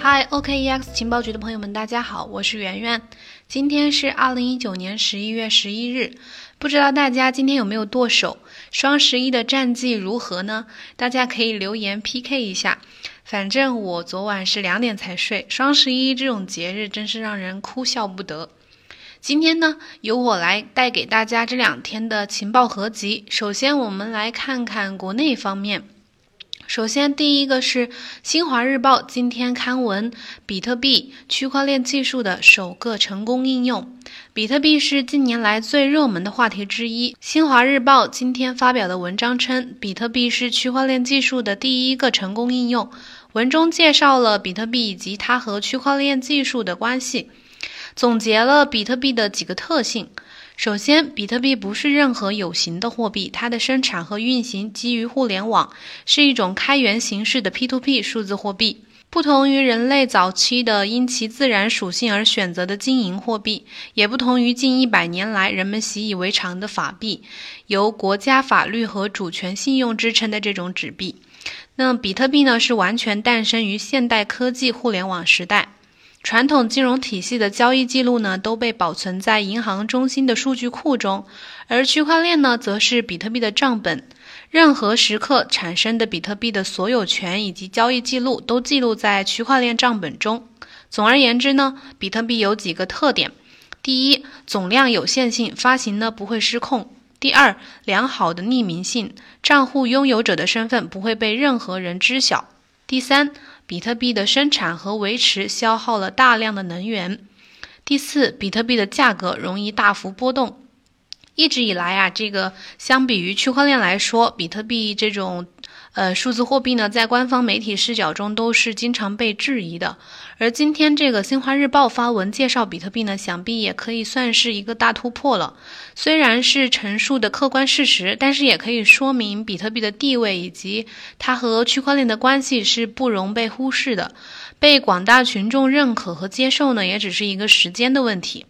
嗨，OKEX 情报局的朋友们，大家好，我是圆圆。今天是二零一九年十一月十一日，不知道大家今天有没有剁手？双十一的战绩如何呢？大家可以留言 PK 一下。反正我昨晚是两点才睡。双十一这种节日真是让人哭笑不得。今天呢，由我来带给大家这两天的情报合集。首先，我们来看看国内方面。首先，第一个是新华日报今天刊文：比特币区块链技术的首个成功应用。比特币是近年来最热门的话题之一。新华日报今天发表的文章称，比特币是区块链技术的第一个成功应用。文中介绍了比特币以及它和区块链技术的关系。总结了比特币的几个特性。首先，比特币不是任何有形的货币，它的生产和运行基于互联网，是一种开源形式的 P2P 数字货币。不同于人类早期的因其自然属性而选择的金银货币，也不同于近一百年来人们习以为常的法币，由国家法律和主权信用支撑的这种纸币。那比特币呢，是完全诞生于现代科技互联网时代。传统金融体系的交易记录呢，都被保存在银行中心的数据库中，而区块链呢，则是比特币的账本。任何时刻产生的比特币的所有权以及交易记录都记录在区块链账本中。总而言之呢，比特币有几个特点：第一，总量有限性，发行呢不会失控；第二，良好的匿名性，账户拥有者的身份不会被任何人知晓；第三。比特币的生产和维持消耗了大量的能源。第四，比特币的价格容易大幅波动。一直以来啊，这个相比于区块链来说，比特币这种。呃，数字货币呢，在官方媒体视角中都是经常被质疑的。而今天这个新华日报发文介绍比特币呢，想必也可以算是一个大突破了。虽然是陈述的客观事实，但是也可以说明比特币的地位以及它和区块链的关系是不容被忽视的。被广大群众认可和接受呢，也只是一个时间的问题。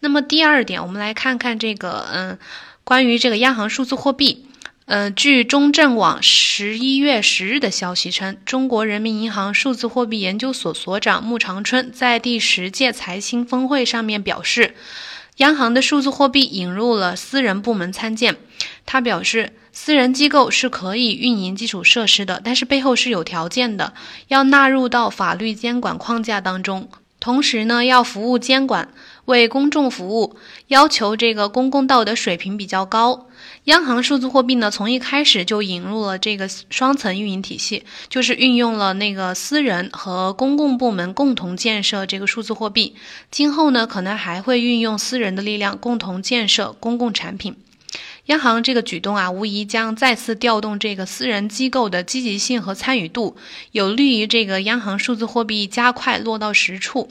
那么第二点，我们来看看这个，嗯，关于这个央行数字货币。呃，据中证网十一月十日的消息称，中国人民银行数字货币研究所所长穆长春在第十届财新峰会上面表示，央行的数字货币引入了私人部门参建。他表示，私人机构是可以运营基础设施的，但是背后是有条件的，要纳入到法律监管框架当中，同时呢，要服务监管，为公众服务，要求这个公共道德水平比较高。央行数字货币呢，从一开始就引入了这个双层运营体系，就是运用了那个私人和公共部门共同建设这个数字货币。今后呢，可能还会运用私人的力量共同建设公共产品。央行这个举动啊，无疑将再次调动这个私人机构的积极性和参与度，有利于这个央行数字货币加快落到实处。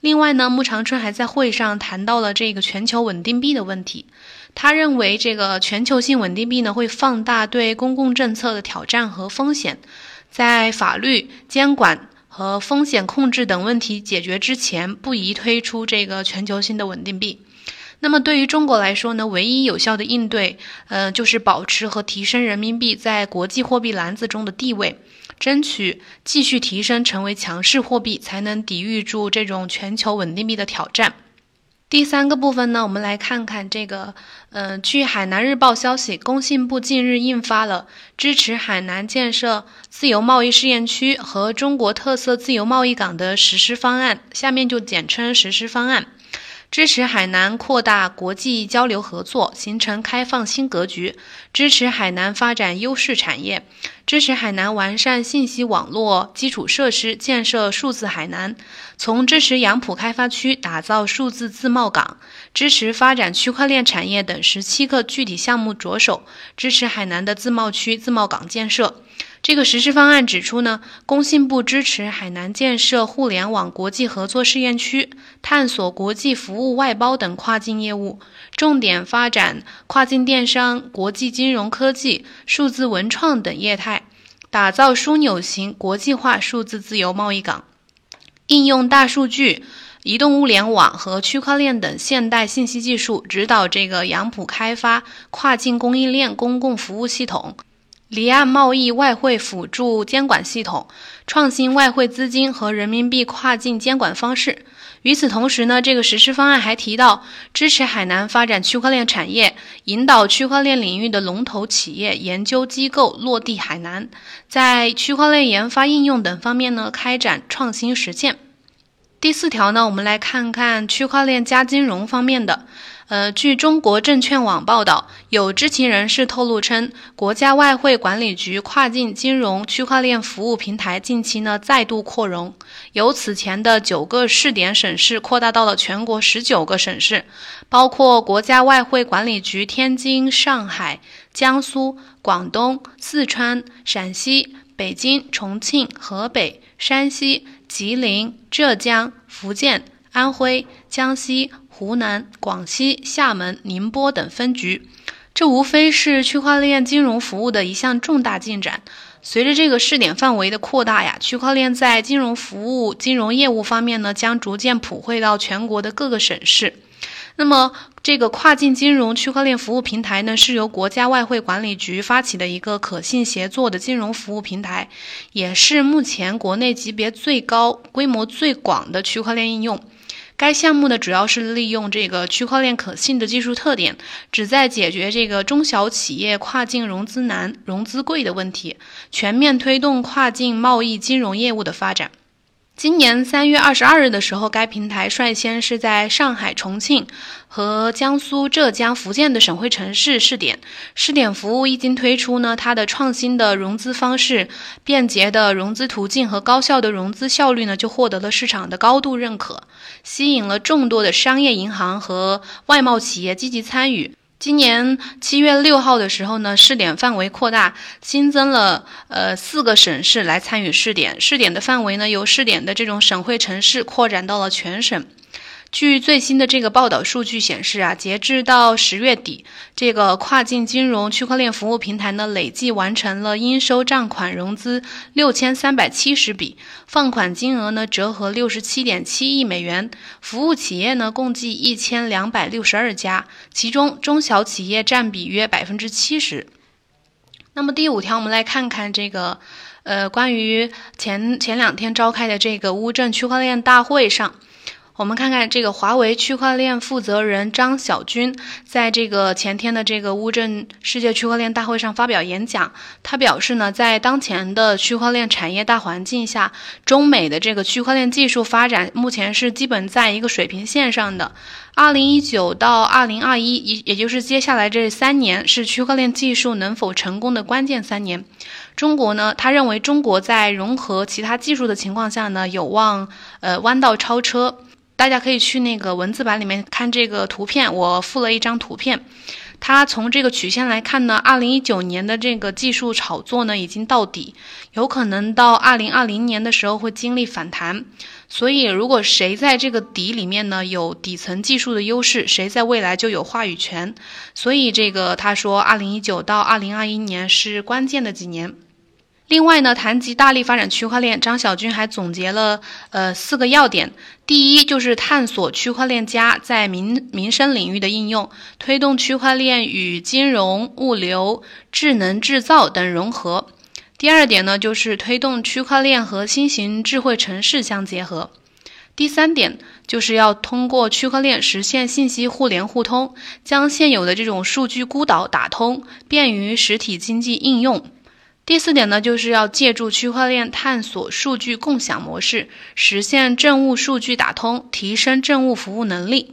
另外呢，穆长春还在会上谈到了这个全球稳定币的问题。他认为，这个全球性稳定币呢，会放大对公共政策的挑战和风险，在法律监管和风险控制等问题解决之前，不宜推出这个全球性的稳定币。那么，对于中国来说呢，唯一有效的应对，呃，就是保持和提升人民币在国际货币篮子中的地位，争取继续提升成为强势货币，才能抵御住这种全球稳定币的挑战。第三个部分呢，我们来看看这个，嗯，据海南日报消息，工信部近日印发了支持海南建设自由贸易试验区和中国特色自由贸易港的实施方案，下面就简称实施方案。支持海南扩大国际交流合作，形成开放新格局；支持海南发展优势产业；支持海南完善信息网络基础设施，建设数字海南。从支持杨浦开发区打造数字自贸港、支持发展区块链产业等十七个具体项目着手，支持海南的自贸区、自贸港建设。这个实施方案指出呢，工信部支持海南建设互联网国际合作试验区，探索国际服务外包等跨境业务，重点发展跨境电商、国际金融科技、数字文创等业态，打造枢纽型国际化数字自由贸易港，应用大数据、移动物联网和区块链等现代信息技术，指导这个杨浦开发跨境供应链公共服务系统。离岸贸易外汇辅助监管系统，创新外汇资金和人民币跨境监管方式。与此同时呢，这个实施方案还提到支持海南发展区块链产业，引导区块链领域的龙头企业、研究机构落地海南，在区块链研发、应用等方面呢开展创新实践。第四条呢，我们来看看区块链加金融方面的。呃，据中国证券网报道，有知情人士透露称，国家外汇管理局跨境金融区块链服务平台近期呢再度扩容，由此前的九个试点省市扩大到了全国十九个省市，包括国家外汇管理局天津、上海、江苏、广东、四川、陕西、北京、重庆、河北、山西、吉林、浙江、福建、安徽、江西。湖南、广西、厦门、宁波等分局，这无非是区块链金融服务的一项重大进展。随着这个试点范围的扩大呀，区块链在金融服务、金融业务方面呢，将逐渐普惠到全国的各个省市。那么，这个跨境金融区块链服务平台呢，是由国家外汇管理局发起的一个可信协作的金融服务平台，也是目前国内级别最高、规模最广的区块链应用。该项目呢，主要是利用这个区块链可信的技术特点，旨在解决这个中小企业跨境融资难、融资贵的问题，全面推动跨境贸易金融业务的发展。今年三月二十二日的时候，该平台率先是在上海、重庆和江苏、浙江、福建的省会城市试点。试点服务一经推出呢，它的创新的融资方式、便捷的融资途径和高效的融资效率呢，就获得了市场的高度认可，吸引了众多的商业银行和外贸企业积极参与。今年七月六号的时候呢，试点范围扩大，新增了呃四个省市来参与试点。试点的范围呢，由试点的这种省会城市扩展到了全省。据最新的这个报道数据显示啊，截至到十月底，这个跨境金融区块链服务平台呢，累计完成了应收账款融资六千三百七十笔，放款金额呢折合六十七点七亿美元，服务企业呢共计一千两百六十二家，其中中小企业占比约百分之七十。那么第五条，我们来看看这个，呃，关于前前两天召开的这个乌镇区块链大会上。我们看看这个华为区块链负责人张小军在这个前天的这个乌镇世界区块链大会上发表演讲。他表示呢，在当前的区块链产业大环境下，中美的这个区块链技术发展目前是基本在一个水平线上的。二零一九到二零二一，也也就是接下来这三年，是区块链技术能否成功的关键三年。中国呢，他认为中国在融合其他技术的情况下呢，有望呃弯道超车。大家可以去那个文字版里面看这个图片，我附了一张图片。它从这个曲线来看呢，二零一九年的这个技术炒作呢已经到底，有可能到二零二零年的时候会经历反弹。所以，如果谁在这个底里面呢有底层技术的优势，谁在未来就有话语权。所以，这个他说，二零一九到二零二一年是关键的几年。另外呢，谈及大力发展区块链，张小军还总结了呃四个要点。第一，就是探索区块链加在民民生领域的应用，推动区块链与金融、物流、智能制造等融合。第二点呢，就是推动区块链和新型智慧城市相结合。第三点，就是要通过区块链实现信息互联互通，将现有的这种数据孤岛打通，便于实体经济应用。第四点呢，就是要借助区块链探索数据共享模式，实现政务数据打通，提升政务服务能力。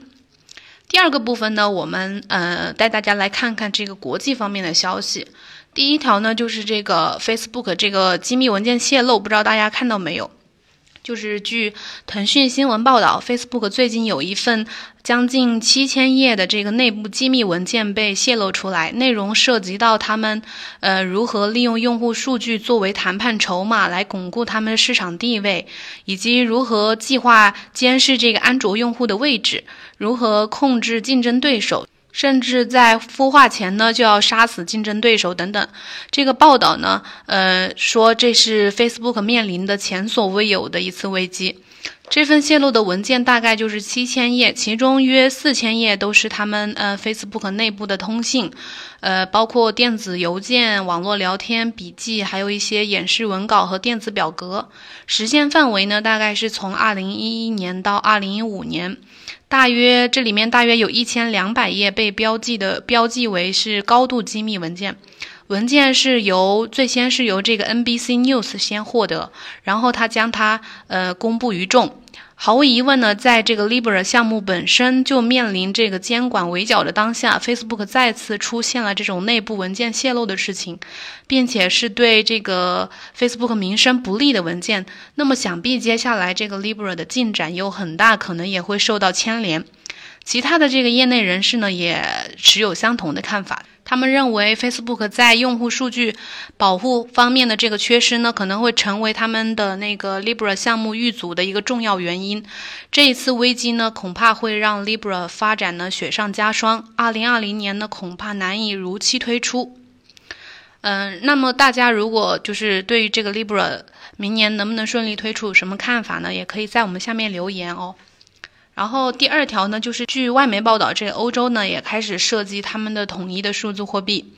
第二个部分呢，我们呃带大家来看看这个国际方面的消息。第一条呢，就是这个 Facebook 这个机密文件泄露，不知道大家看到没有？就是据腾讯新闻报道，Facebook 最近有一份将近七千页的这个内部机密文件被泄露出来，内容涉及到他们呃如何利用用户数据作为谈判筹码来巩固他们的市场地位，以及如何计划监视这个安卓用户的位置，如何控制竞争对手。甚至在孵化前呢，就要杀死竞争对手等等。这个报道呢，呃，说这是 Facebook 面临的前所未有的一次危机。这份泄露的文件大概就是七千页，其中约四千页都是他们呃 Facebook 内部的通信，呃，包括电子邮件、网络聊天、笔记，还有一些演示文稿和电子表格。时间范围呢，大概是从二零一一年到二零一五年，大约这里面大约有一千两百页被标记的标记为是高度机密文件。文件是由最先是由这个 NBC News 先获得，然后他将它呃公布于众。毫无疑问呢，在这个 Libra 项目本身就面临这个监管围剿的当下，Facebook 再次出现了这种内部文件泄露的事情，并且是对这个 Facebook 名声不利的文件。那么想必接下来这个 Libra 的进展有很大可能也会受到牵连。其他的这个业内人士呢，也持有相同的看法。他们认为，Facebook 在用户数据保护方面的这个缺失呢，可能会成为他们的那个 Libra 项目遇阻的一个重要原因。这一次危机呢，恐怕会让 Libra 发展呢雪上加霜。二零二零年呢，恐怕难以如期推出。嗯，那么大家如果就是对于这个 Libra 明年能不能顺利推出有什么看法呢？也可以在我们下面留言哦。然后第二条呢，就是据外媒报道，这个欧洲呢也开始设计他们的统一的数字货币。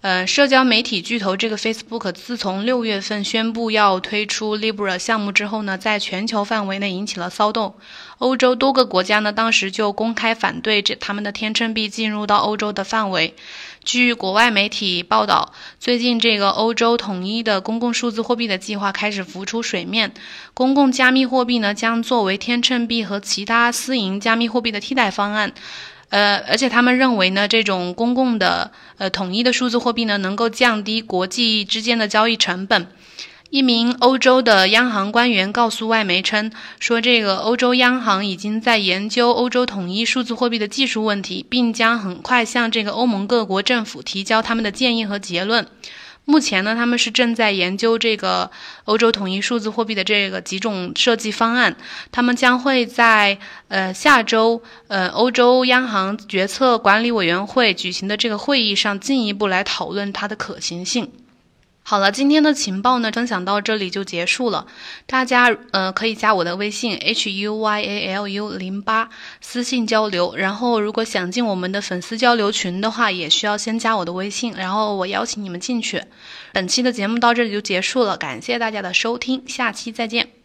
呃，社交媒体巨头这个 Facebook 自从六月份宣布要推出 Libra 项目之后呢，在全球范围内引起了骚动。欧洲多个国家呢，当时就公开反对这他们的天秤币进入到欧洲的范围。据国外媒体报道，最近这个欧洲统一的公共数字货币的计划开始浮出水面。公共加密货币呢，将作为天秤币和其他私营加密货币的替代方案。呃，而且他们认为呢，这种公共的呃统一的数字货币呢，能够降低国际之间的交易成本。一名欧洲的央行官员告诉外媒称，说这个欧洲央行已经在研究欧洲统一数字货币的技术问题，并将很快向这个欧盟各国政府提交他们的建议和结论。目前呢，他们是正在研究这个欧洲统一数字货币的这个几种设计方案。他们将会在呃下周呃欧洲央行决策管理委员会举行的这个会议上进一步来讨论它的可行性。好了，今天的情报呢，分享到这里就结束了。大家呃可以加我的微信 h u y a l u 零八私信交流。然后如果想进我们的粉丝交流群的话，也需要先加我的微信，然后我邀请你们进去。本期的节目到这里就结束了，感谢大家的收听，下期再见。